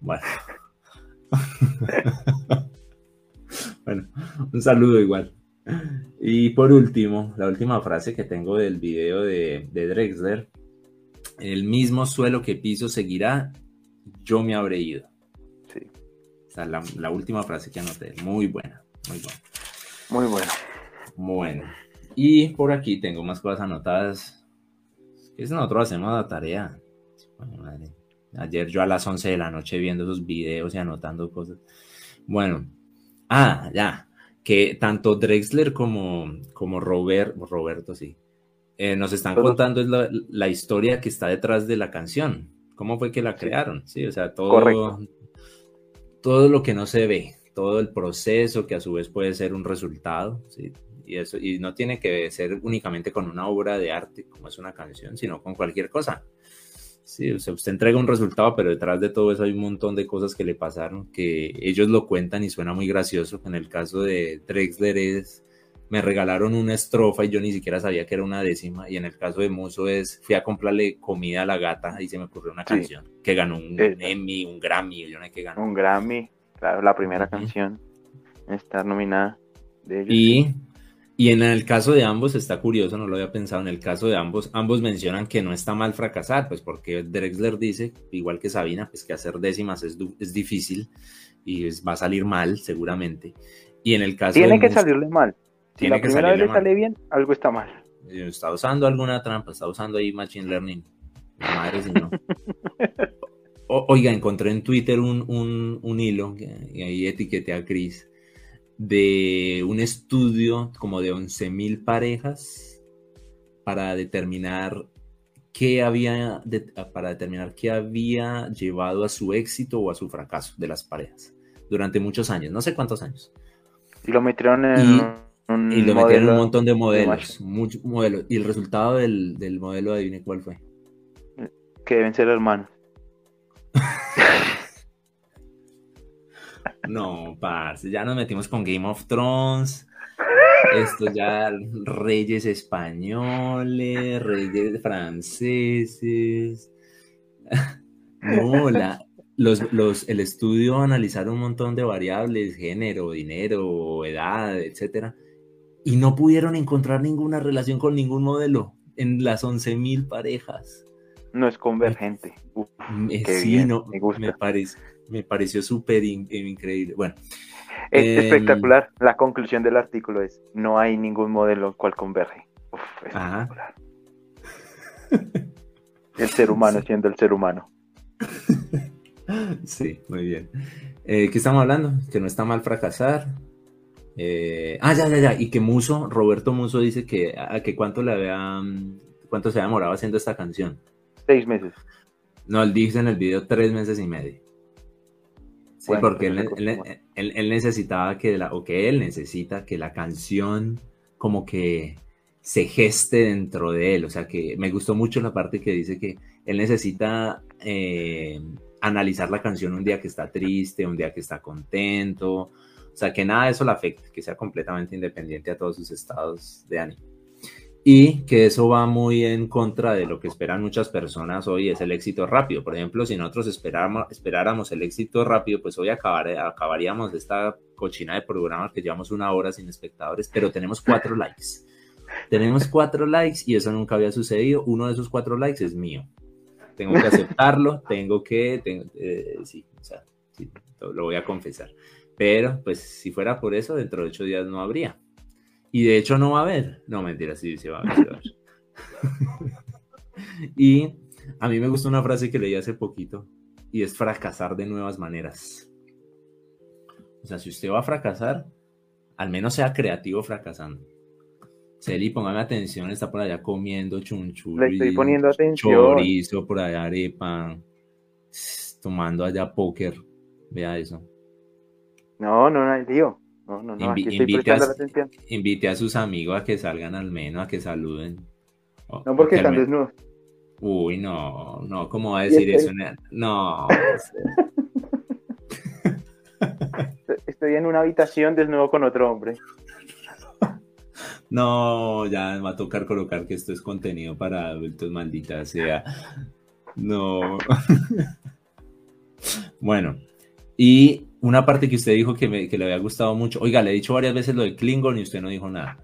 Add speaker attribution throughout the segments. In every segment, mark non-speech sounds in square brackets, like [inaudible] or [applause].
Speaker 1: Bueno. [laughs] bueno, un saludo igual. Y por último, la última frase que tengo del video de, de Drexler, el mismo suelo que piso seguirá, yo me habré ido. Sí. O sea, la, última frase que anoté, muy buena, muy buena.
Speaker 2: Muy buena.
Speaker 1: Bueno, y por aquí tengo más cosas anotadas. Es nosotros hacemos la tarea. Ayer yo a las 11 de la noche viendo esos videos y anotando cosas. Bueno, ah, ya, que tanto Drexler como, como Robert, Roberto, sí, eh, nos están contando la, la, historia que está detrás de la canción. ¿Cómo fue que la crearon? Sí, o sea, todo, todo lo que no se ve, todo el proceso que a su vez puede ser un resultado, ¿sí? y eso, y no tiene que ser únicamente con una obra de arte como es una canción, sino con cualquier cosa. Sí, o sea, usted entrega un resultado, pero detrás de todo eso hay un montón de cosas que le pasaron, que ellos lo cuentan y suena muy gracioso. En el caso de Drexler es, me regalaron una estrofa y yo ni siquiera sabía que era una décima. Y en el caso de Muso es, fui a comprarle comida a la gata y se me ocurrió una canción que ganó un, Emmy, un Grammy, yo no sé qué ganó.
Speaker 2: Un Grammy, claro, la primera canción en estar nominada de ellos.
Speaker 1: Y y en el caso de ambos está curioso, no lo había pensado, en el caso de ambos, ambos mencionan que no está mal fracasar, pues porque Drexler dice, igual que Sabina, pues que hacer décimas es, es difícil y va a salir mal seguramente. Y en el caso
Speaker 2: Tiene que salirle mal. Si la primera vez le sale bien, algo está mal.
Speaker 1: Está usando alguna trampa, está usando ahí Machine Learning. Madre si no. [laughs] oiga, encontré en Twitter un, un, un hilo, y ahí etiqueté a Chris, de un estudio como de 11.000 parejas para determinar qué había para determinar qué había llevado a su éxito o a su fracaso de las parejas durante muchos años, no sé cuántos años.
Speaker 2: Y lo metieron en
Speaker 1: un, y lo metieron en un montón de modelos, muchos modelos. Y el resultado del, del modelo, adivine cuál fue.
Speaker 2: Que deben ser hermanos.
Speaker 1: No, parce, ya nos metimos con Game of Thrones. Esto ya, reyes españoles, reyes franceses. No, los, los, el estudio analizaron un montón de variables, género, dinero, edad, etcétera, y no pudieron encontrar ninguna relación con ningún modelo en las 11.000 parejas.
Speaker 2: No es convergente.
Speaker 1: Eh, sí, no, me, me parece me pareció súper increíble. Bueno.
Speaker 2: Em, espectacular. La conclusión del artículo es, no hay ningún modelo cual converge. el ser humano [laughs] siendo el ser humano. [laughs]
Speaker 1: Sí, muy bien. Eh, ¿Qué estamos hablando? Que no está mal fracasar. Eh, ah, ya, ya, ya. Y que Muso, Roberto Muso dice que, a, que cuánto le había, cuánto se había demorado haciendo esta canción.
Speaker 2: Seis meses.
Speaker 1: No, él dice en el video tres meses y medio. Sí, porque él, necesitaba que la, o que él necesita que la canción como que se geste dentro de él. O sea, que me gustó mucho la parte que dice que él necesita eh, analizar la canción un día que está triste, un día que está contento. O sea, que nada de eso le afecte, que sea completamente independiente a todos sus estados de ánimo y que eso va muy en contra de lo que esperan muchas personas hoy, es el éxito rápido. Por ejemplo, si nosotros esperáramos, esperáramos el éxito rápido, pues hoy acabar, acabaríamos esta cochina de programa que llevamos una hora sin espectadores, pero tenemos cuatro likes. Tenemos cuatro likes y eso nunca había sucedido. Uno de esos cuatro likes es mío. Tengo que aceptarlo, [laughs] tengo que, eh, sí, o sea, sí, lo voy a confesar. Pero, pues, si fuera por eso, dentro de ocho días no habría. Y de hecho no va a haber. No, mentira, sí, sí va a haber. [laughs] y a mí me gustó una frase que leí hace poquito y es fracasar de nuevas maneras. O sea, si usted va a fracasar, al menos sea creativo fracasando. Celi, póngame atención, está por allá comiendo chunchu.
Speaker 2: Le estoy poniendo atención.
Speaker 1: Chorizo, por allá arepa, tomando allá póker. Vea eso.
Speaker 2: No, no, no, tío. No, no, no,
Speaker 1: invite, a, sus amigos a que salgan al menos, a que saluden.
Speaker 2: no, porque están desnudos.
Speaker 1: Uy, no, no, ¿cómo va a decir eso? No. [laughs]
Speaker 2: Estoy en una habitación desnudo con otro hombre.
Speaker 1: No, ya me va a tocar colocar que esto es contenido para adultos, maldita sea. No. [laughs] Bueno, y una parte que usted dijo que, le había gustado mucho. Oiga, le he dicho varias veces lo de Klingon y usted no dijo nada.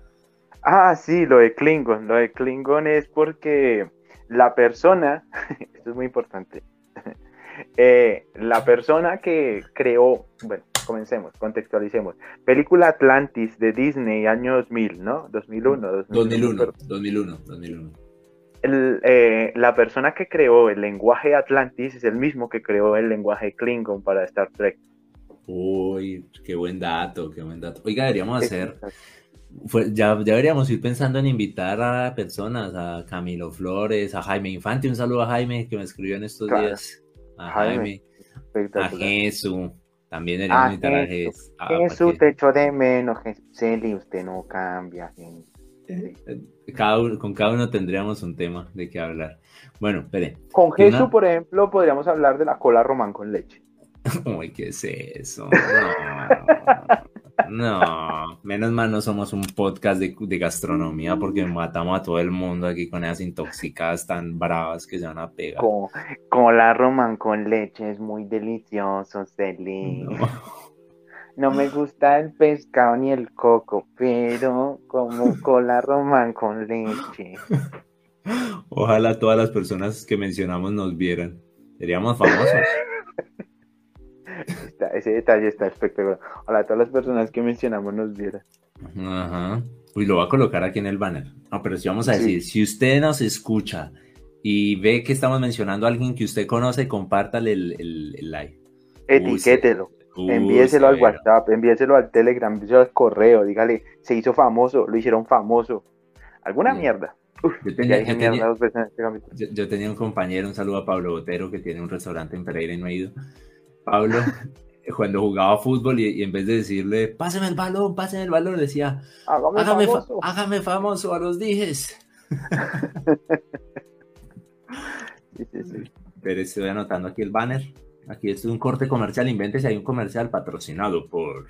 Speaker 2: Ah, sí, lo de Klingon. Lo de Klingon es porque la persona, [laughs] esto es muy importante, [laughs] eh, la persona que creó, bueno, comencemos, contextualicemos. Película Atlantis de Disney, año 2000, ¿no? 2001.
Speaker 1: 2001, 2001, 2001.
Speaker 2: la persona que creó el lenguaje Atlantis es el mismo que creó el lenguaje Klingon para Star Trek.
Speaker 1: Uy, qué buen dato, qué buen dato. Oiga, deberíamos hacer, ya, deberíamos ir pensando en invitar a personas, a Camilo Flores, a Jaime Infante, un saludo a Jaime que me escribió en estos días, a Jaime, a Jesús. También deberíamos ah, invitar a Jesús.
Speaker 2: Jesús te echo de menos, Celi, usted no cambia.
Speaker 1: Cada con cada uno tendríamos un tema de qué hablar. Bueno, espere.
Speaker 2: Con Jesús, por ejemplo, podríamos hablar de la cola román con leche. [laughs]
Speaker 1: Uy, ¿qué es eso? No, menos mal no somos un podcast de, gastronomía porque matamos a todo el mundo aquí con esas intoxicadas tan bravas que se van a pegar.
Speaker 2: Con, la román con leche es muy delicioso, Celi. No. no. me gusta el pescado ni el coco, pero como cola román con leche.
Speaker 1: Ojalá todas las personas que mencionamos nos vieran. Seríamos famosos [laughs]
Speaker 2: ese detalle está espectacular. Hola a todas las personas que mencionamos nos vieran.
Speaker 1: Ajá. Uy, lo voy a colocar aquí en el banner. No, pero sí vamos a decir, si usted nos escucha y ve que estamos mencionando a alguien que usted conoce, compártale el, el, live.
Speaker 2: Etiquételo. envíeselo al WhatsApp, envíeselo al Telegram, envíeselo al correo, dígale, se hizo famoso, lo hicieron famoso. Alguna mierda.
Speaker 1: yo, tenía, este yo, tenía, un compañero, un saludo a Pablo Botero, que tiene un restaurante en Pereira y no ha ido. Pablo, cuando jugaba fútbol y, en vez de decirle, páseme el balón, páseme el balón, decía, hágame, famoso. hágame famoso a los dijes. [laughs] Pero estoy anotando aquí el banner. Aquí es un corte comercial. si hay un comercial patrocinado por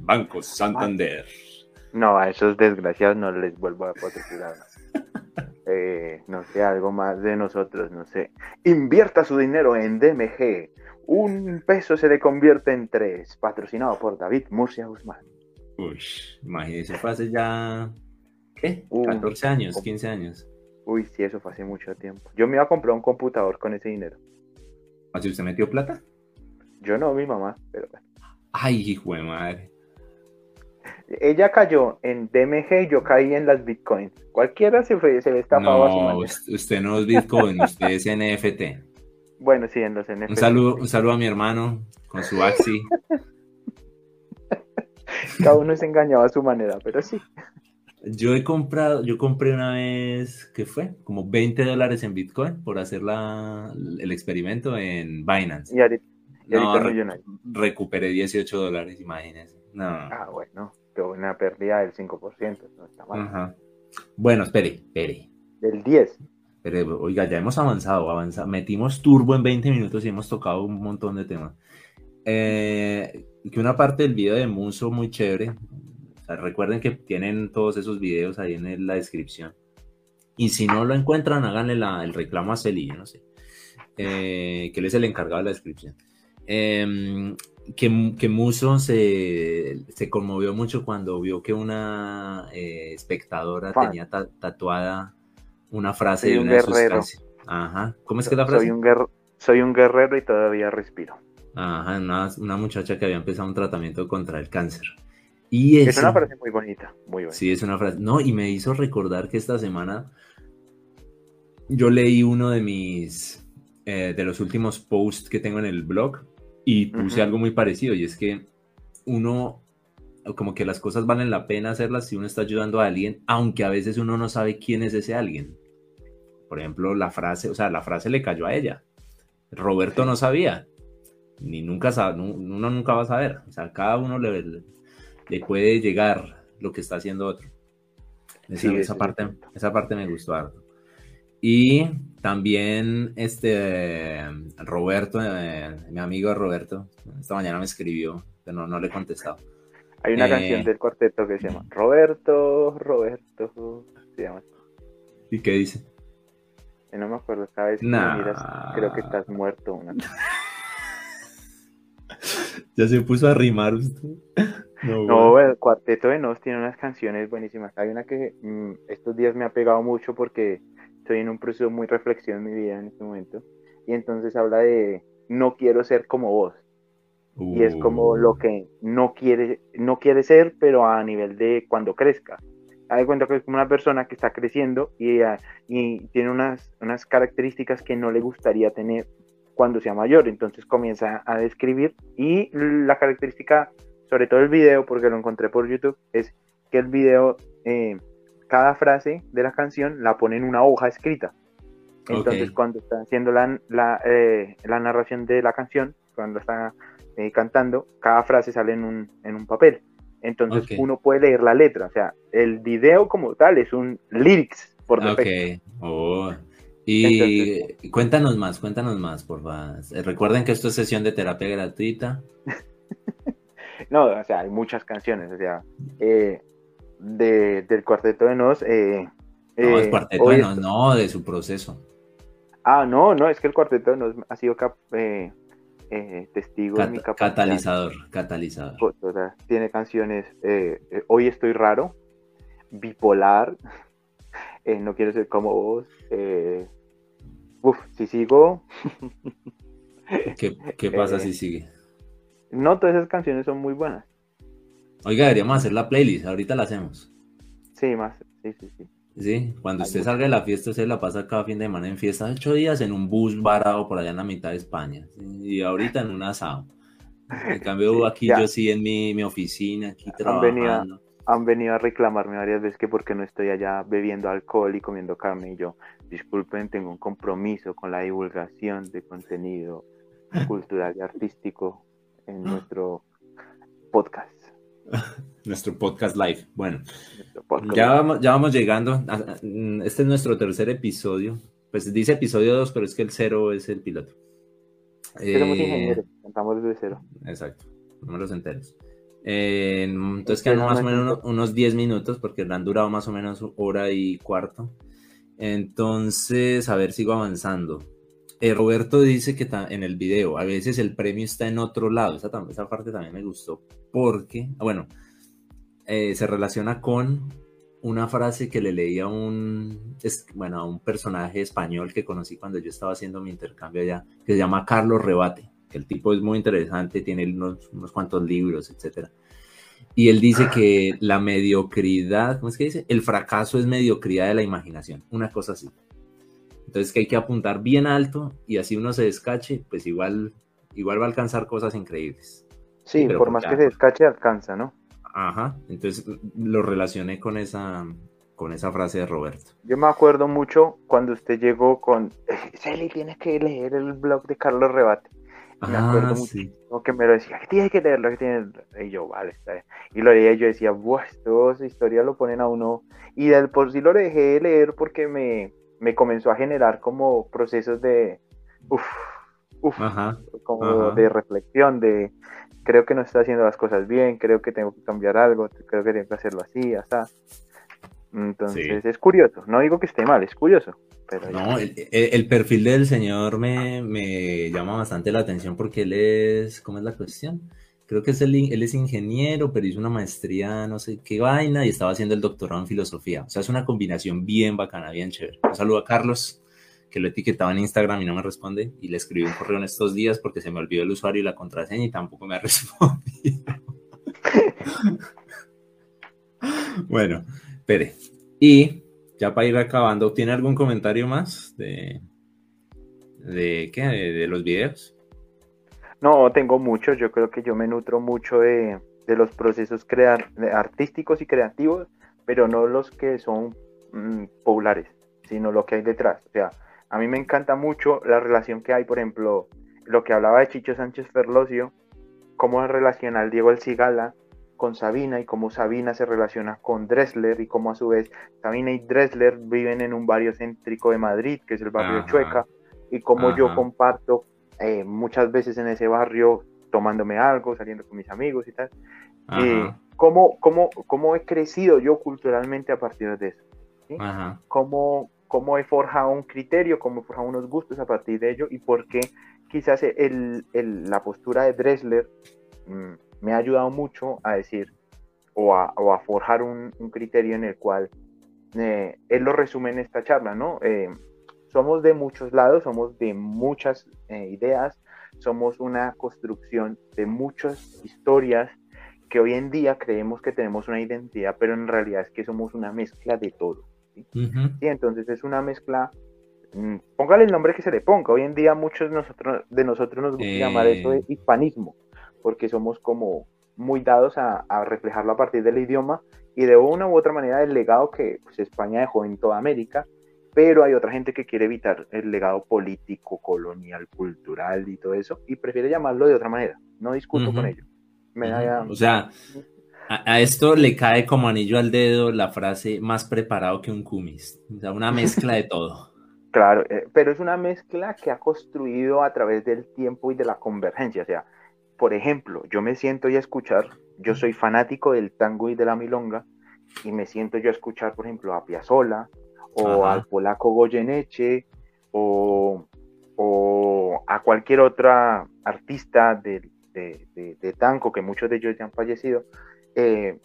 Speaker 1: Banco Santander.
Speaker 2: No, a esos desgraciados no les vuelvo a patrocinar. [laughs] Eh, no sé, algo más de nosotros, no sé. Invierta su dinero en DMG un peso se le convierte en tres, patrocinado por David Murcia Guzmán.
Speaker 1: Uy, imagínese, fue hace ya, ¿qué? 14 años, 15 años.
Speaker 2: Uy, sí, eso fue hace mucho tiempo. Yo me iba a comprar un computador con ese dinero.
Speaker 1: ¿Así usted metió plata?
Speaker 2: Yo no, mi mamá, pero
Speaker 1: Ay, hijo de madre.
Speaker 2: Ella cayó en DMG y yo caí en las bitcoins. Cualquiera se, fue, se le estafaba
Speaker 1: no, a su Usted no es bitcoin, usted es NFT.
Speaker 2: Bueno, sí, en los NFT.
Speaker 1: Un saludo, un saludo a mi hermano con su Axi. [laughs]
Speaker 2: Cada uno se engañaba a su manera, pero sí.
Speaker 1: Yo he comprado, yo compré una vez, ¿qué fue? Como 20 dólares en Bitcoin por hacer la, el experimento en Binance.
Speaker 2: Y ahorita, no,
Speaker 1: recuperé 18 dólares, imagínense. No.
Speaker 2: Ah, bueno, pero una pérdida del 5%, no está mal. Ajá.
Speaker 1: Bueno, espere, espere.
Speaker 2: Del 10.
Speaker 1: Pero, oiga, ya hemos avanzado, avanzado. Metimos turbo en 20 minutos y hemos tocado un montón de temas. Eh, que una parte del video de Muso muy chévere. recuerden que tienen todos esos videos ahí en la descripción. Y si no lo encuentran, háganle el reclamo a Celi, no sé. Eh, que él es el encargado de la descripción. Em, que, que, Muso se, se, conmovió mucho cuando vio que una eh, espectadora tenía tatuada una frase de una guerrero. Ajá. ¿Cómo es que la frase?
Speaker 2: Soy un, soy un guerrero y todavía respiro.
Speaker 1: Ajá, una, muchacha que había empezado un tratamiento contra el cáncer. Y
Speaker 2: es una frase muy bonita, muy bonita.
Speaker 1: Sí, es una frase. No, y me hizo recordar que esta semana yo leí uno de mis, eh, de los últimos posts que tengo en el blog y puse algo muy parecido y es que uno como que las cosas valen la pena hacerlas si uno está ayudando a alguien, aunque a veces uno no sabe quién es ese alguien. Por ejemplo, la frase, o sea, la frase le cayó a ella. Roberto no sabía, ni nunca sabe, uno nunca va a saber. O sea, cada uno le, le puede llegar lo que está haciendo otro. Esa, parte, esa parte me gustó harto. Y también este Roberto, eh, mi amigo Roberto, esta mañana me escribió, pero no, no le he contestado
Speaker 2: hay una canción eh. del cuarteto que se llama Roberto, Roberto, se llama.
Speaker 1: ¿Y qué dice?
Speaker 2: no me acuerdo, cada vez que miras, creo que estás muerto. [laughs]
Speaker 1: ya se puso a rimar usted.
Speaker 2: No, el Cuarteto de Nos tiene unas canciones buenísimas. Hay una que mm, estos días me ha pegado mucho porque estoy en un proceso muy reflexión en mi vida en este momento. Y entonces habla de no quiero ser como vos. Y es como lo uh. que no quiere, no quiere ser, pero a nivel de cuando crezca. Hay cuenta que es como una persona que está creciendo y, ah, y tiene unas, unas características que no le gustaría tener cuando sea mayor. Entonces comienza a describir y la característica, sobre todo el video, porque lo encontré por YouTube, es que el video, eh, cada frase de la canción la pone en una hoja escrita. Entonces cuando está haciendo la, la, eh, la narración de la canción, cuando está eh, cantando, cada frase sale en un, en un papel. Entonces uno puede leer la letra. O sea, el video como tal es un lyrics por defecto.
Speaker 1: Ok. Oh. Y cuéntanos más, cuéntanos más, por favor. Recuerden que esto es sesión de terapia gratuita. [laughs]
Speaker 2: no, o sea, hay muchas canciones, o sea, eh, de, del Cuarteto de Nos. Eh,
Speaker 1: no, el Cuarteto de Nos, no, de su proceso.
Speaker 2: Ah, no, no, es que el Cuarteto de Nos ha sido eh, eh, testigo de mi
Speaker 1: capacidad. Catalizador, catalizador.
Speaker 2: tiene canciones eh, eh, Hoy estoy raro, Bipolar, [laughs] No quiero ser como vos. uf, si sigo.
Speaker 1: ¿Qué, [laughs] pasa si sigue?
Speaker 2: No, todas esas canciones son muy buenas.
Speaker 1: Oiga, deberíamos hacer la playlist, ahorita la hacemos.
Speaker 2: Sí, más, sí, sí, sí.
Speaker 1: Sí, cuando usted salga de la fiesta, usted la pasa cada fin de semana en fiesta, ocho días en un bus varado por allá en la mitad de España. Y ahorita en un asado. En cambio, aquí yo sí en mi, oficina, aquí trabajando.
Speaker 2: Han venido, a reclamarme varias veces que porque no estoy allá bebiendo alcohol y comiendo carne. Y yo, disculpen, tengo un compromiso con la divulgación de contenido cultural y artístico en [gasps] nuestro podcast.
Speaker 1: Nuestro podcast live. Bueno, ya, vamos, ya vamos llegando. este es nuestro tercer episodio. Pues dice episodio 2, pero es que el cero es el piloto.
Speaker 2: Somos eh, ingenieros, contamos desde cero.
Speaker 1: Exacto, números enteros. Eh, entonces quedan más o menos unos, 10 minutos porque han durado más o menos hora y cuarto. Entonces, a ver, sigo avanzando. Eh, Roberto dice que en el video a veces el premio está en otro lado. Esa, esa parte también me gustó porque, bueno, eh, se relaciona con una frase que le leí a un, bueno, a un personaje español que conocí cuando yo estaba haciendo mi intercambio allá, que se llama Carlos Rebate, que el tipo es muy interesante, tiene unos, unos cuantos libros, etc. Y él dice que la mediocridad, ¿cómo es que dice? El fracaso es mediocridad de la imaginación, una cosa así. Entonces que hay que apuntar bien alto y así uno se descache, pues igual, igual va a alcanzar cosas increíbles.
Speaker 2: Sí, por más que se descache, alcanza, ¿no?
Speaker 1: Ajá, entonces lo relacioné con esa, con esa frase de Roberto.
Speaker 2: Yo me acuerdo mucho cuando usted llegó con, Celi, tienes que leer el blog de Carlos Rebate. me acuerdo ah, mucho que me lo decía, tienes que leerlo, que tienes... Y yo, vale, está bien. Y lo leía y yo decía, buah, esto, esa historia lo ponen a uno. Y del por sí lo dejé de leer porque me, me comenzó a generar como procesos de, uff, uf, como de reflexión, de creo que no está haciendo las cosas bien, creo que tengo que cambiar algo, creo que tengo que hacerlo así, hasta. Entonces es curioso, no digo que esté mal, es curioso. Pero
Speaker 1: no, el, perfil del señor me, me, llama bastante la atención porque él es, ¿cómo es la cuestión? Creo que es él es ingeniero, pero hizo una maestría, no sé qué vaina, y estaba haciendo el doctorado en filosofía. O sea, es una combinación bien bacana, bien chévere. Un saludo a Carlos, que lo etiquetaba en Instagram y no me responde, y le escribí un correo en estos días porque se me olvidó el usuario y la contraseña y tampoco me [laughs] ha respondido. bueno, espere. Y ya para ir acabando, ¿tiene algún comentario más de, de qué? de los videos?
Speaker 2: No, tengo muchos. Yo creo que yo me nutro mucho de, los procesos artísticos y creativos, pero no los que son mm, populares, sino lo que hay detrás. O sea, a mí me encanta mucho la relación que hay, por ejemplo, lo que hablaba de Chicho Sánchez Ferlosio, cómo relaciona al Diego El Cigala con Sabina y cómo Sabina se relaciona con Dressler y cómo a su vez Sabina y Dressler viven en un barrio céntrico de Madrid, que es el barrio Chueca, y cómo yo comparto eh, muchas veces en ese barrio tomándome algo, saliendo con mis amigos y tal. Y cómo, cómo, cómo, he crecido yo culturalmente a partir de eso. Cómo, cómo, he forjado un criterio, cómo he forjado unos gustos a partir de ello y por qué quizás el, la postura de Dressler mm, me ha ayudado mucho a decir o a, forjar un, criterio en el cual eh, él lo resume en esta charla, ¿no? Eh, somos de muchos lados, somos de muchas eh, ideas, somos una construcción de muchas historias que hoy en día creemos que tenemos una identidad, pero en realidad es que somos una mezcla de todo. ¿Sí? entonces es una mezcla, mm, póngale el nombre que se le ponga. Hoy en día muchos de nosotros, de nosotros nos gusta llamar eso de hispanismo, porque somos como muy dados a, reflejarlo a partir del idioma y de una u otra manera del legado que pues, España dejó en toda América, pero hay otra gente que quiere evitar el legado político, colonial, cultural y todo eso, y prefiere llamarlo de otra manera. No discuto con ello.
Speaker 1: O sea, a, esto le cae como anillo al dedo la frase más preparado que un cumis. O sea, una mezcla de todo. [laughs]
Speaker 2: Claro, eh, pero es una mezcla que ha construido a través del tiempo y de la convergencia. O sea, por ejemplo, yo me siento ya a escuchar, yo soy fanático del tango y de la milonga, y me siento yo a escuchar, por ejemplo, a Piazzolla, o al polaco Goyeneche, o, o, a cualquier otra artista de, de, tango, que muchos de ellos ya han fallecido, eh,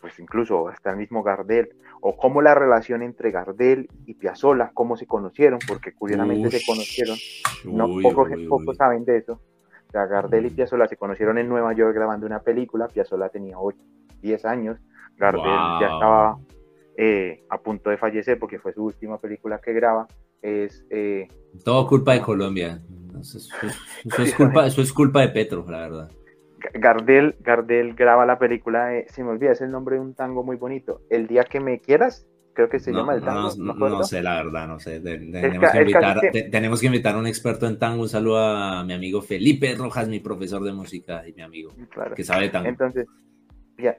Speaker 2: pues incluso hasta el mismo Gardel, o cómo la relación entre Gardel y Piazzolla, cómo se conocieron, porque curiosamente se conocieron, no pocos, pocos saben de eso, sea, Gardel y Piazzolla se conocieron en Nueva York grabando una película. Piazzolla tenía 8, 10 años. Gardel ya estaba eh, a punto de fallecer porque fue su última película que graba. Es, eh,
Speaker 1: Todo culpa de Colombia. Eso es, [laughs] culpa, [laughs] eso es culpa de Petro, la verdad.
Speaker 2: Gardel, Gardel graba la película, se me olvida, es el nombre de un tango muy bonito. El día que me quieras, creo que se llama el tango.
Speaker 1: No, sé, la verdad, no sé. tenemos, que invitar, a un experto en tango. Un saludo a mi amigo Felipe Rojas, mi profesor de música y mi amigo, que sabe tango.
Speaker 2: Entonces,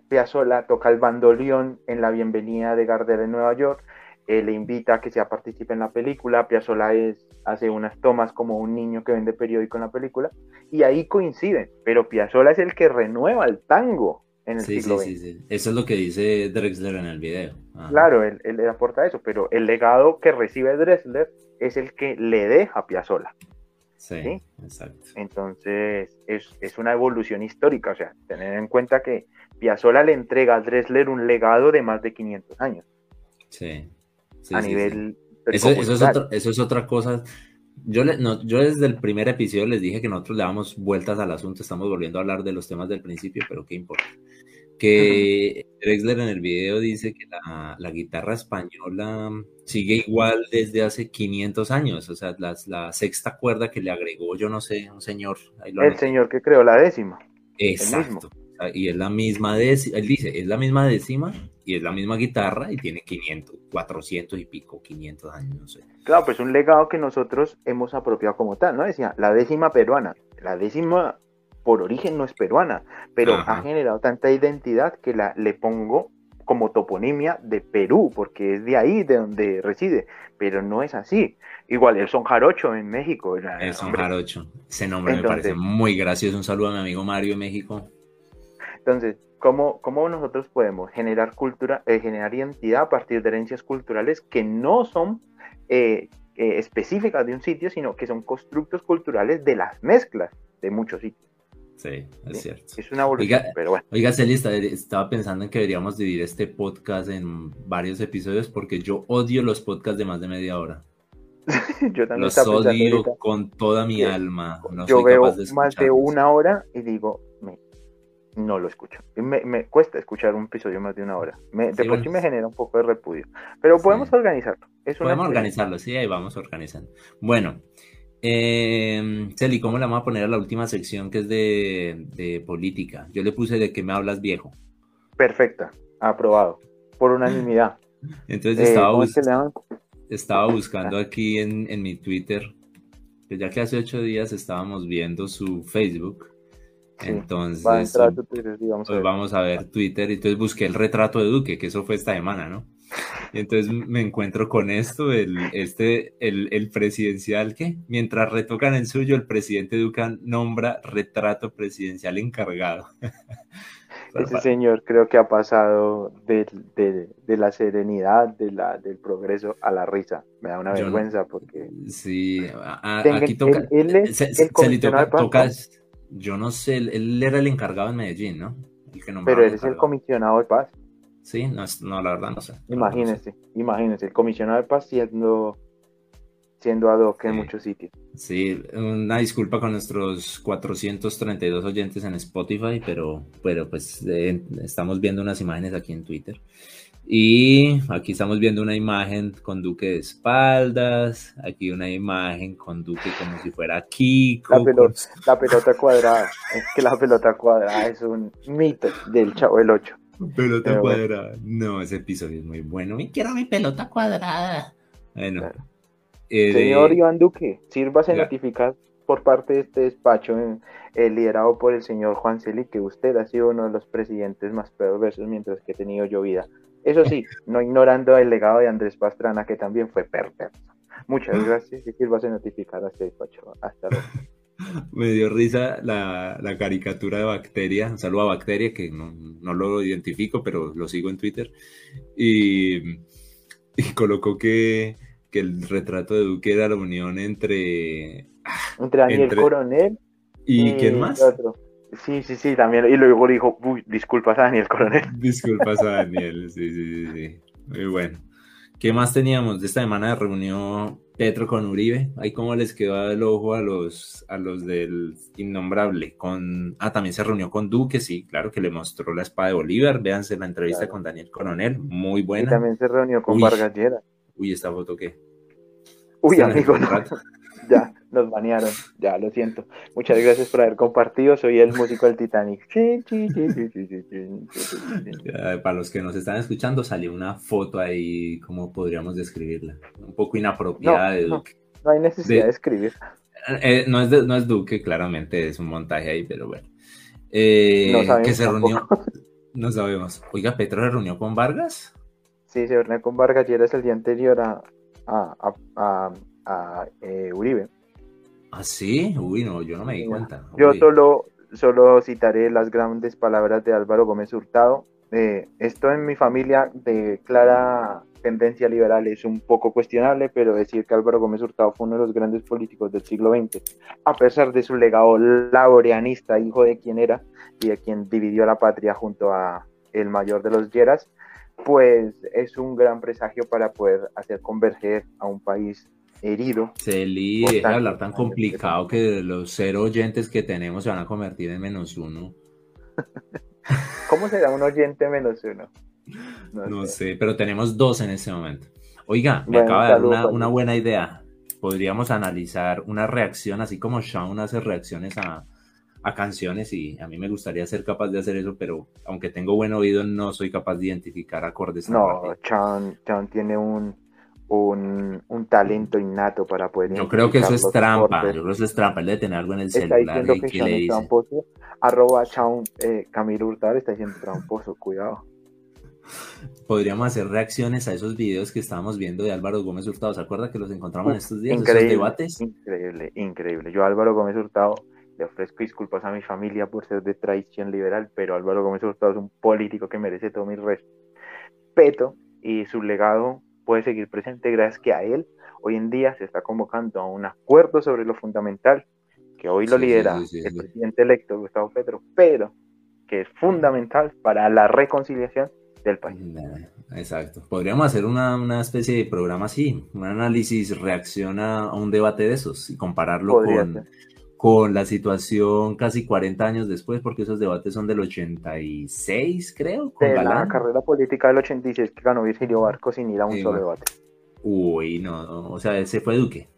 Speaker 2: Piazzolla toca el bandoleón en la bienvenida de Gardel en Nueva York. Eh, le invita a que sea participe en la película. Piazzolla es, hace unas tomas como un niño que vende periódico en la película. Y ahí coinciden. Pero Piazzolla es el que renueva el tango sí, sí,
Speaker 1: Sí, Eso es lo que dice Drexler en el video.
Speaker 2: Claro, él, él, aporta eso, pero el legado que recibe Drexler es el que le deja a Piazzolla.
Speaker 1: Sí, exacto.
Speaker 2: Entonces, es, es, una evolución histórica, o sea, tener en cuenta que Piazzolla le entrega a Drexler un legado de más de 500 años.
Speaker 1: Sí.
Speaker 2: a nivel...
Speaker 1: Eso, eso, es eso es otra cosa yo, yo desde el primer episodio les dije que nosotros le damos vueltas al asunto, estamos volviendo a hablar de los temas del principio, pero qué importa. Que Drexler en el video dice que la, guitarra española sigue igual desde hace 500 años, o sea, la, la sexta cuerda que le agregó, yo no sé, un señor.
Speaker 2: el señor que creó la décima.
Speaker 1: Exacto. Y es la misma décima, él dice, es la misma décima y es la misma guitarra y tiene 500, 400 y pico, 500 años, no sé.
Speaker 2: Claro, pues un legado que nosotros hemos apropiado como tal, ¿no? Decía, la décima peruana. La décima por origen no es peruana, pero ha generado tanta identidad que la, le pongo como toponimia de Perú, porque es de ahí de donde reside, pero no es así. Igual el son jarocho en México.
Speaker 1: El son jarocho, ese nombre me parece muy gracioso. Un saludo a mi amigo Mario en México.
Speaker 2: Entonces, ¿cómo, cómo nosotros podemos generar cultura, eh, generar identidad a partir de herencias culturales que no son eh, eh, específicas de un sitio, sino que son constructos culturales de las mezclas de muchos sitios?
Speaker 1: Sí, es cierto.
Speaker 2: Es una evolución, pero bueno.
Speaker 1: Oiga, Celista, estaba pensando en que deberíamos dividir este podcast en varios episodios porque yo odio los podcasts de más de media hora. [laughs] yo también los odio con toda mi alma.
Speaker 2: yo veo más de una hora y digo, no lo escucho. Me, cuesta escuchar un episodio más de una hora. Me, de por sí me genera un poco de repudio. Pero podemos organizarlo.
Speaker 1: podemos organizarlo, sí, ahí vamos organizando. Bueno, eh, Celi, ¿cómo le vamos a poner a la última sección que es de, política? Yo le puse de que me hablas viejo.
Speaker 2: Perfecta, aprobado. Por unanimidad. [laughs]
Speaker 1: Entonces eh, estaba, estaba buscando aquí en, en mi Twitter, que ya que hace ocho días estábamos viendo su Facebook entonces, pues vamos a ver Twitter. Y entonces busqué el retrato de Duque, que eso fue esta semana, ¿no? Y entonces me encuentro con esto, el, este, el, presidencial que, mientras retocan el suyo, el presidente Duque nombra retrato presidencial encargado. [laughs]
Speaker 2: Ese señor creo que ha pasado de, la serenidad, de la, del progreso a la risa. Me da una vergüenza porque...
Speaker 1: Sí, aquí toca... Él, es el Yo no sé, él, era el encargado en Medellín, ¿no?
Speaker 2: Pero él es el comisionado de paz.
Speaker 1: Sí, no, no, la verdad no sé.
Speaker 2: Imagínese, imagínese, el comisionado de paz siendo, siendo ad hoc en muchos sitios.
Speaker 1: Sí, una disculpa con nuestros 432 oyentes en Spotify, pero, pero pues estamos viendo unas imágenes aquí en Twitter. Y aquí estamos viendo una imagen con Duque de espaldas, aquí una imagen con Duque como si fuera Kiko.
Speaker 2: La pelota, la pelota cuadrada, es que la pelota cuadrada es un mito del Chavo del 8.
Speaker 1: Pelota cuadrada, no, ese episodio es muy bueno. Me quiero mi pelota cuadrada. Bueno.
Speaker 2: Eh, Señor Iván Duque, sírvase notificar por parte de este despacho eh, liderado por el señor Juan Celi que usted ha sido uno de los presidentes más perversos mientras que he tenido yo vida. Eso sí, no ignorando el legado de Andrés Pastrana, que también fue perverso. Muchas gracias y vas a notificar a este despacho. Hasta luego. [laughs]
Speaker 1: Me dio risa la, caricatura de Bacteria, un saludo a Bacteria, que no, lo identifico, pero lo sigo en Twitter. Y, colocó que, el retrato de Duque era la unión entre.
Speaker 2: Entre Daniel Coronel.
Speaker 1: ¿Y, quién más?
Speaker 2: Sí, sí, sí, también. Y luego le dijo, uy, disculpas a Daniel Coronel. [laughs]
Speaker 1: Disculpas a Daniel, sí, sí, sí, Muy bueno. ¿Qué más teníamos de esta semana de reunión Petro con Uribe? Ahí cómo les quedó el ojo a los, a los del innombrable. Con, ah, también se reunió con Duque, sí, claro que le mostró la espada de Bolívar. Véanse la entrevista con Daniel Coronel, muy buena. Y
Speaker 2: también se reunió con Vargas Llera.
Speaker 1: Uy, esta foto qué.
Speaker 2: Uy, amigo, [laughs] ya nos banearon, ya lo siento. Muchas gracias por haber compartido, soy el músico del Titanic.
Speaker 1: Para los que nos están escuchando, salió una foto ahí, ¿cómo podríamos describirla? Un poco inapropiada de Duque.
Speaker 2: No, hay necesidad de, escribir.
Speaker 1: Eh, no, es no es Duque, claramente es un montaje ahí, pero bueno. Eh, no sabemos que se reunió, no sabemos. Oiga, ¿Petro se reunió con Vargas?
Speaker 2: Sí, se reunió con Vargas y era el día anterior a, a, a, a eh, Uribe.
Speaker 1: ¿Ah, sí? Uy, no, yo no me di cuenta.
Speaker 2: Yo solo, solo citaré las grandes palabras de Álvaro Gómez Hurtado. Eh, esto en mi familia de clara tendencia liberal es un poco cuestionable, pero decir que Álvaro Gómez Hurtado fue uno de los grandes políticos del siglo XX, a pesar de su legado laureanista, hijo de quien era y de quien dividió la patria junto a el mayor de los Lleras, pues es un gran presagio para poder hacer converger a un país herido.
Speaker 1: Celi, deja de hablar tan complicado que los cero oyentes que tenemos se van a convertir en menos uno. [laughs]
Speaker 2: ¿Cómo será un oyente menos uno?
Speaker 1: No, sé. pero tenemos dos en este momento. Oiga, me acaba de dar una, una, buena idea. Podríamos analizar una reacción, así como Sean hace reacciones a, a canciones y a mí me gustaría ser capaz de hacer eso, pero aunque tengo buen oído, no soy capaz de identificar acordes.
Speaker 2: No, Sean tiene un, un, talento innato para poder.
Speaker 1: Yo creo que eso es trampa. Yo creo que eso es trampa. Él debe tener algo en el celular.
Speaker 2: Que, que le dice? Tramposo. Arroba Chaun, eh, Camilo Hurtado está diciendo tramposo. Cuidado.
Speaker 1: Podríamos hacer reacciones a esos videos que estábamos viendo de Álvaro Gómez Hurtado. ¿Se acuerda que los encontramos en estos días?
Speaker 2: Increíble, debates. Increíble, increíble. Yo, Álvaro Gómez Hurtado, le ofrezco disculpas a mi familia por ser de traición liberal, pero Álvaro Gómez Hurtado es un político que merece todo mi respeto y su legado puede seguir presente gracias que a él hoy en día se está convocando a un acuerdo sobre lo fundamental, que hoy lo lidera el presidente electo Gustavo Petro, pero que es fundamental para la reconciliación del país.
Speaker 1: Exacto. Podríamos hacer una, especie de programa así, un análisis, reacción a, un debate de esos y compararlo con, con la situación casi 40 años después, porque esos debates son del 86, creo.
Speaker 2: Con de la carrera política del 86 que ganó Virgilio Barco sin ir a un solo debate.
Speaker 1: Uy, no, o sea, ese fue Duque.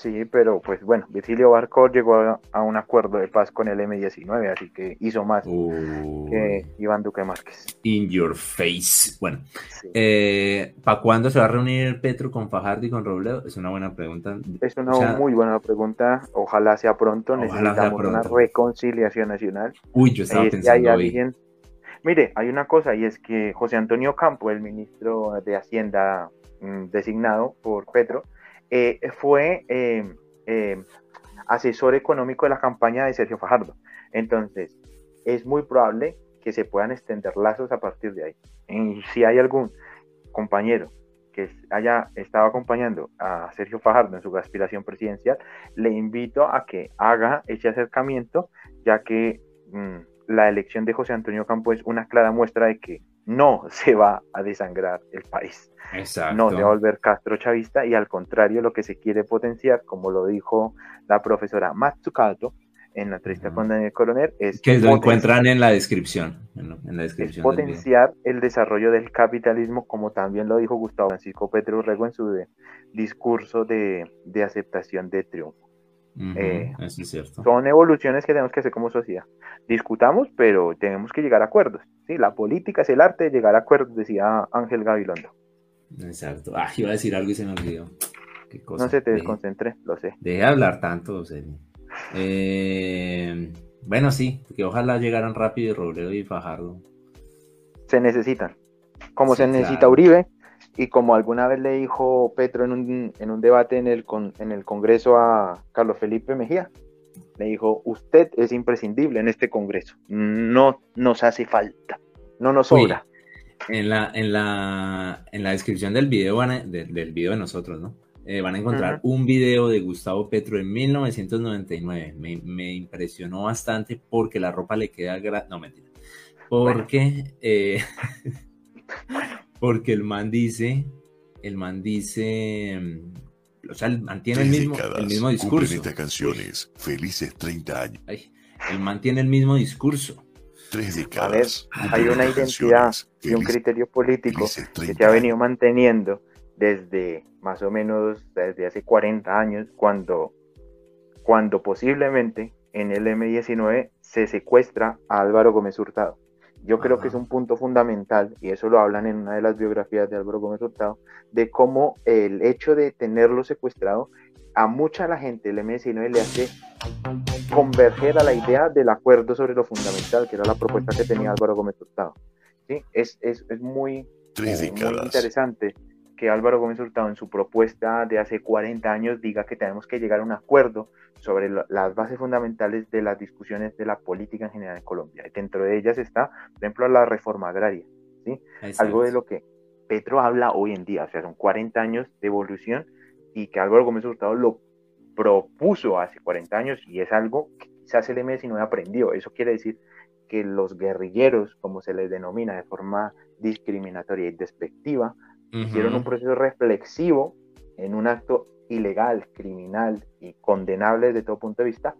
Speaker 2: Sí, pero pues bueno, Virgilio Barco llegó a, un acuerdo de paz con el M19, así que hizo más que Iván Duque Márquez.
Speaker 1: In your face. Bueno, eh, ¿para cuándo se va a reunir Petro con Fajardo y con Robledo? Es una buena pregunta.
Speaker 2: Es una muy buena pregunta. Ojalá sea pronto. Necesitamos una reconciliación nacional.
Speaker 1: Uy, yo estaba pensando hay
Speaker 2: Mire, hay una cosa y es que José Antonio Campo, el ministro de Hacienda mm, designado por Petro, eh, fue eh, eh, asesor económico de la campaña de Sergio Fajardo. Entonces, es muy probable que se puedan extender lazos a partir de ahí. Y si hay algún compañero que haya estado acompañando a Sergio Fajardo en su aspiración presidencial, le invito a que haga ese acercamiento, ya que mm, la elección de José Antonio Campo es una clara muestra de que no se va a desangrar el país. Exacto. No se va a volver Castro chavista y al contrario lo que se quiere potenciar, como lo dijo la profesora Matsukato, en la entrevista con Daniel Coronel es...
Speaker 1: Que lo encuentran en la descripción. En, la
Speaker 2: descripción potenciar el desarrollo del capitalismo, como también lo dijo Gustavo Francisco Petro Rego en su discurso de, aceptación de triunfo.
Speaker 1: Eh, es cierto.
Speaker 2: Son evoluciones que tenemos que hacer como sociedad. Discutamos, pero tenemos que llegar a acuerdos. ¿sí? La política es el arte de llegar a acuerdos, decía Ángel Gabilondo.
Speaker 1: Exacto. Ah, iba a decir algo y se me olvidó.
Speaker 2: No se te desconcentré, lo sé.
Speaker 1: Deje de hablar tanto, José. Eh, bueno, sí, que ojalá llegaran rápido Robledo y Fajardo.
Speaker 2: Se necesitan. Como se necesita Uribe, y como alguna vez le dijo Petro en un, en un debate en el, en el Congreso a Carlos Felipe Mejía, le dijo, usted es imprescindible en este Congreso, no nos hace falta, no nos sobra.
Speaker 1: en, la, en, la, en la descripción del video, del video de nosotros, ¿no? Eh, van a encontrar un video de Gustavo Petro en 1999. Me, impresionó bastante porque la ropa le queda... No, mentira. Porque, eh, [laughs] porque el man dice, el man dice, mm, o sea, mantiene el mismo, el mismo discurso.
Speaker 3: canciones, felices 30 años.
Speaker 1: el man tiene el mismo discurso.
Speaker 3: Tres décadas.
Speaker 2: hay una identidad y un criterio político que se ha venido manteniendo desde más o menos desde hace 40 años, cuando, cuando posiblemente en el M19 se secuestra a Álvaro Gómez Hurtado. Yo creo que es un punto fundamental, y eso lo hablan en una de las biografías de Álvaro Gómez Hurtado, de cómo el hecho de tenerlo secuestrado a mucha la gente del M19 le hace converger a la idea del acuerdo sobre lo fundamental, que era la propuesta que tenía Álvaro Gómez Hurtado. ¿Sí? Es, es, es muy, eh, muy interesante que Álvaro Gómez Hurtado en su propuesta de hace 40 años diga que tenemos que llegar a un acuerdo sobre las bases fundamentales de las discusiones de la política en general en Colombia. Y dentro de ellas está, por ejemplo, la reforma agraria, ¿sí? Algo de lo que Petro habla hoy en día, o sea, son 40 años de evolución y que Álvaro Gómez Hurtado lo propuso hace 40 años y es algo que quizás el MS no aprendido. Eso quiere decir que los guerrilleros, como se les denomina de forma discriminatoria y despectiva, hicieron un proceso reflexivo en un acto ilegal, criminal y condenable desde todo punto de vista,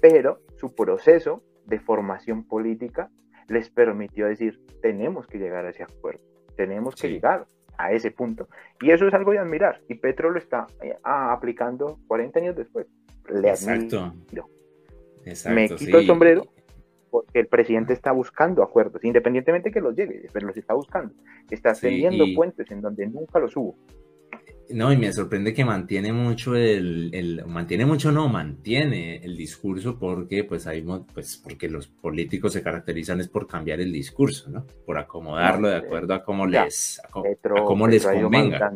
Speaker 2: pero su proceso de formación política les permitió decir, tenemos que llegar a ese acuerdo, tenemos que llegar a ese punto. Y eso es algo de admirar. Y Petro lo está eh, aplicando 40 años después. Le Exacto. Me quito el sombrero porque el presidente está buscando acuerdos, independientemente que los llegue, pero los está buscando. Está teniendo puentes en donde nunca los hubo.
Speaker 1: No, y me sorprende que mantiene mucho el, mantiene mucho no, mantiene el discurso porque pues hay pues porque los políticos se caracterizan es por cambiar el discurso, ¿no? Por acomodarlo de acuerdo a cómo les a, cómo les convenga.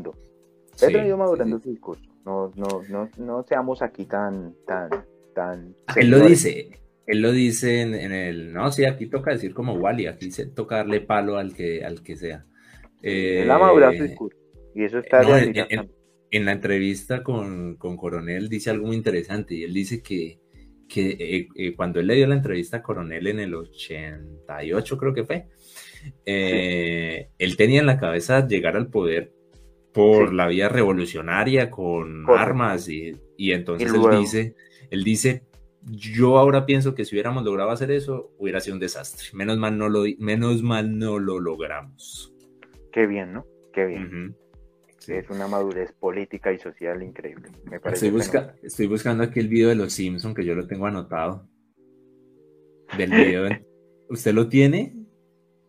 Speaker 2: Petro ha ido madurando su discurso. No, no, no, no seamos aquí tan, tan, tan.
Speaker 1: Él lo dice, él lo dice en, el, no, sí, aquí toca decir como Wally, aquí se toca darle palo al que, al que sea.
Speaker 2: Eh, él discurso. Y eso está
Speaker 1: en, la entrevista con, Coronel dice algo muy interesante y él dice que, que eh, eh, cuando él le dio la entrevista a Coronel en el 88 creo que fue, él tenía en la cabeza llegar al poder por la vía revolucionaria con armas y, entonces él dice, él dice, yo ahora pienso que si hubiéramos logrado hacer eso, hubiera sido un desastre. Menos mal no lo, menos mal no lo logramos.
Speaker 2: Qué bien, ¿no? Qué bien. Es una madurez política y social increíble. Me parece
Speaker 1: estoy, buscando aquí el video de los Simpsons que yo lo tengo anotado. Del video. [laughs] ¿Usted lo tiene?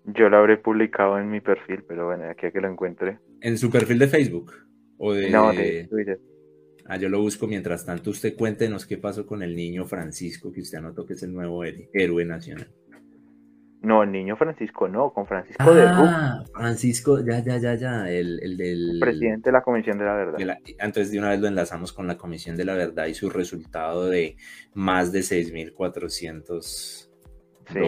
Speaker 2: Yo lo habré publicado en mi perfil, pero bueno, aquí a que lo encuentre.
Speaker 1: ¿En su perfil de Facebook? ¿O de...
Speaker 2: No, de Twitter.
Speaker 1: Ah, yo lo busco mientras tanto. Usted cuéntenos qué pasó con el niño Francisco, que usted anotó que es el nuevo héroe nacional.
Speaker 2: No, el niño Francisco no, con Francisco de
Speaker 1: Ah, Francisco, ya, ya, ya, ya, el, el del...
Speaker 2: Presidente de la Comisión de la Verdad.
Speaker 1: Entonces de una vez lo enlazamos con la Comisión de la Verdad y su resultado de más de 6.400
Speaker 2: Sí,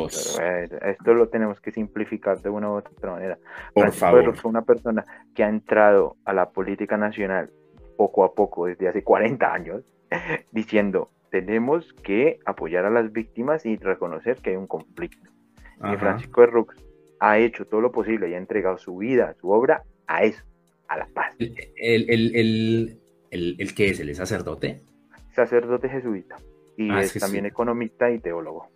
Speaker 2: esto lo tenemos que simplificar de una u otra manera.
Speaker 1: Por favor.
Speaker 2: fue una persona que ha entrado a la política nacional poco a poco desde hace 40 años, [laughs] diciendo, tenemos que apoyar a las víctimas y reconocer que hay un conflicto. Y Francisco de Rux ha hecho todo lo posible y ha entregado su vida, su obra a eso, a la paz.
Speaker 1: ¿El, el, el, qué es? ¿El sacerdote?
Speaker 2: Sacerdote jesuita. Y ah, es, también economista y teólogo.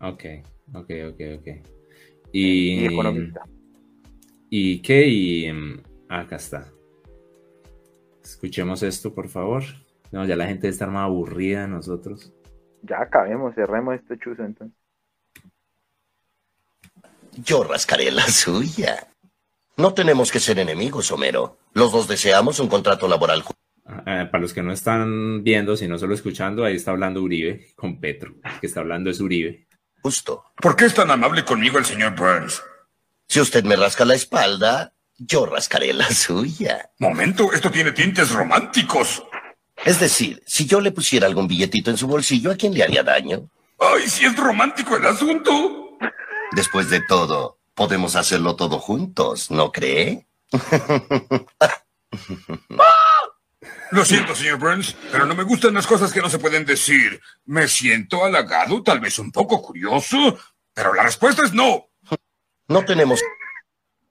Speaker 1: Ok, ok, ok, ok.
Speaker 2: Y, y economista.
Speaker 1: ¿Y qué? Y, mm, acá está. Escuchemos esto, por favor. No, ya la gente está más aburrida de nosotros.
Speaker 2: Ya acabemos, cerremos este chuzo entonces.
Speaker 4: Yo rascaré la suya. No tenemos que ser enemigos, Homero. Los dos deseamos un contrato laboral.
Speaker 1: Ah, para los que no están viendo, sino solo escuchando, ahí está hablando Uribe con Petro. El que está hablando es Uribe.
Speaker 4: Justo.
Speaker 5: ¿Por qué es tan amable conmigo el señor Burns?
Speaker 4: Si usted me rasca la espalda, yo rascaré la suya.
Speaker 5: Momento, esto tiene tintes románticos.
Speaker 4: Es decir, si yo le pusiera algún billetito en su bolsillo, ¿a quién le haría daño?
Speaker 5: Ay, si es romántico el asunto.
Speaker 4: Después de todo, podemos hacerlo todo juntos, ¿no cree? [laughs]
Speaker 5: Lo siento, señor Burns, pero no me gustan las cosas que no se pueden decir. Me siento halagado, tal vez un poco curioso, pero la respuesta es no.
Speaker 4: No tenemos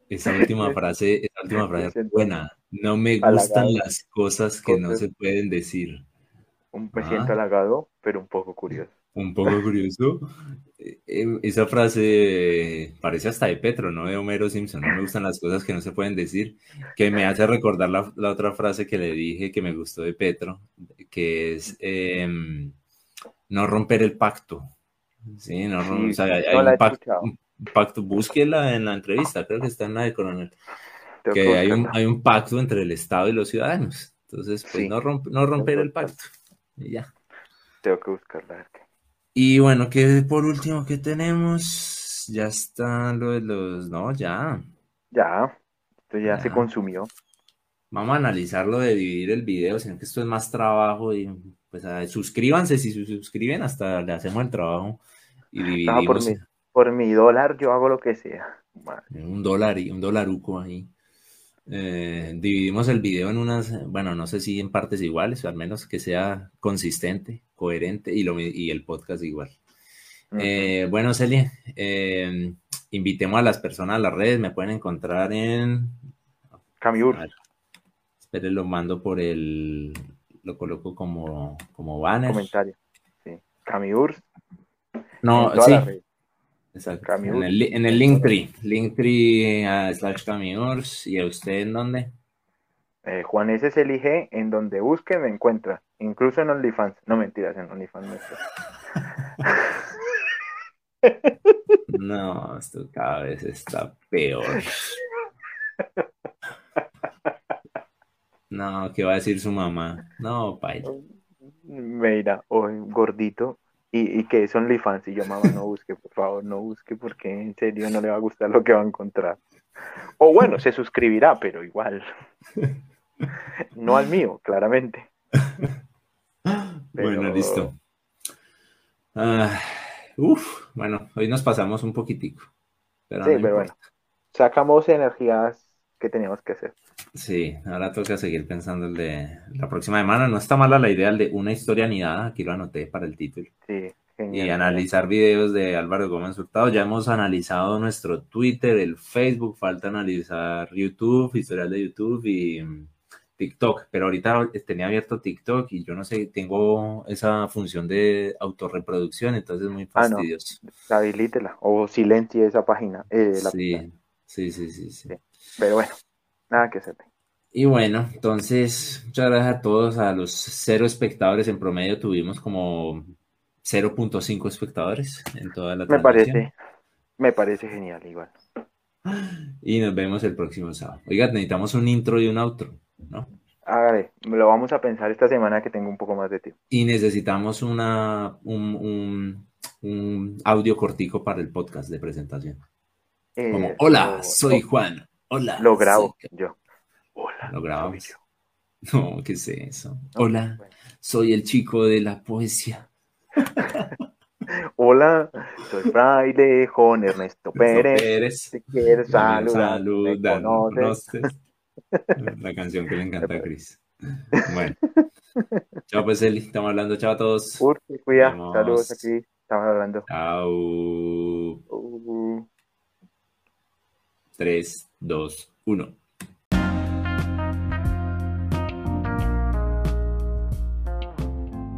Speaker 1: esa última [laughs] frase, esa última frase es buena. No me gustan las cosas que no se pueden decir.
Speaker 2: Un presidente ah. halagado, pero un poco curioso.
Speaker 1: Un poco curioso. Eh, [laughs] eh, esa frase parece hasta de Petro, ¿no? De Homero Simpson. No me gustan las cosas que no se pueden decir. Que me hace recordar la, otra frase que le dije que me gustó de Petro, que es em, no romper el pacto. Sí, no, o sea, hay, un pacto, pacto, búsquela en la entrevista, creo que está en la de Coronel, que hay un, hay un pacto entre el Estado y los ciudadanos. Entonces, pues no, no romper el pacto. Y ya.
Speaker 2: Tengo que buscarla.
Speaker 1: Y bueno, que por último que tenemos, ya está lo de los, no, ya.
Speaker 2: Ya, esto ya, se consumió.
Speaker 1: Vamos a analizar lo de dividir el video, sino que esto es más trabajo y pues suscríbanse si se suscriben, hasta le hacemos el trabajo y dividimos
Speaker 2: por mi dólar yo hago lo que sea.
Speaker 1: Un dólar y un dolaruco ahí. Eh, dividimos el video en unas, bueno, no sé si en partes iguales, o al menos que sea consistente, coherente y, lo, y el podcast igual. Eh, bueno, Celia, eh, invitemos a las personas a las redes, me pueden encontrar en...
Speaker 2: Camiur.
Speaker 1: Esperen, lo mando por el, lo coloco como, como banner.
Speaker 2: Comentario, sí. Camiur.
Speaker 1: No, sí. Exacto. En el, en el Linktree, Linktree uh, slash Camiours. ¿Y a usted en dónde?
Speaker 2: Eh, Juan S. se elige en donde busque, me encuentra. Incluso en OnlyFans. No mentiras, en OnlyFans no [laughs]
Speaker 1: No, esto cada vez está peor. No, ¿qué va a decir su mamá? No, paila.
Speaker 2: Mira, hoy gordito, y, y que es OnlyFans. Y yo, mamá, no busque, por favor, no busque, porque en serio no le va a gustar lo que va a encontrar. O bueno, se suscribirá, pero igual. No al mío, claramente.
Speaker 1: Bueno, listo. Ah, uf, bueno, hoy nos pasamos un poquitico.
Speaker 2: Pero sí, pero bueno. Sacamos energías que teníamos que hacer.
Speaker 1: Sí, ahora toca seguir pensando el de la próxima semana. No está mala la idea el de una historia anidada, aquí lo anoté para el título.
Speaker 2: Sí,
Speaker 1: genial. Y analizar videos de Álvaro Gómez Hurtado. Ya hemos analizado nuestro Twitter, el Facebook, falta analizar YouTube, historial de YouTube y mm, TikTok. Pero ahorita tenía abierto TikTok y yo no sé, tengo esa función de autorreproducción, entonces es muy fastidioso.
Speaker 2: Ah, no. Habilítela o silencie esa página. Eh,
Speaker 1: sí, sí, sí, sí, sí.
Speaker 2: Pero bueno, Nada que hacer.
Speaker 1: Y bueno, entonces, muchas gracias a todos. A los cero espectadores en promedio tuvimos como 0.5 espectadores en toda la
Speaker 2: Me parece, me parece genial, igual.
Speaker 1: Y nos vemos el próximo sábado. Oiga, necesitamos un intro y un outro, ¿no?
Speaker 2: ver, lo vamos a pensar esta semana que tengo un poco más de tiempo.
Speaker 1: Y necesitamos una, un, un, audio cortico para el podcast de presentación. Como, hola, soy Juan. Hola.
Speaker 2: Lo grabo yo.
Speaker 1: Hola. Lo grabamos. No, ¿qué es eso? Hola, soy el chico de la poesía. [laughs]
Speaker 2: Hola, soy Fraile Juan Ernesto Pérez. Pérez. Te quiero saludar. [laughs]
Speaker 1: La canción que le encanta a Chris. [laughs] Bueno. Chao, pues Eli, estamos hablando. Chao a todos.
Speaker 2: Urte, cuida. Saludos aquí. Estamos hablando.
Speaker 1: Chao. 3, 2, 1.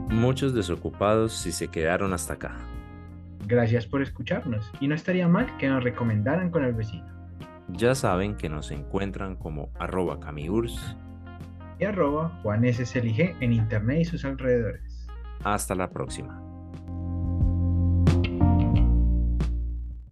Speaker 1: Muchos desocupados si se quedaron hasta acá.
Speaker 6: Gracias por escucharnos y no estaría mal que nos recomendaran con el vecino.
Speaker 1: Ya saben que nos encuentran como arroba camiurs
Speaker 6: y arroba Juan en internet y sus alrededores.
Speaker 1: Hasta la próxima.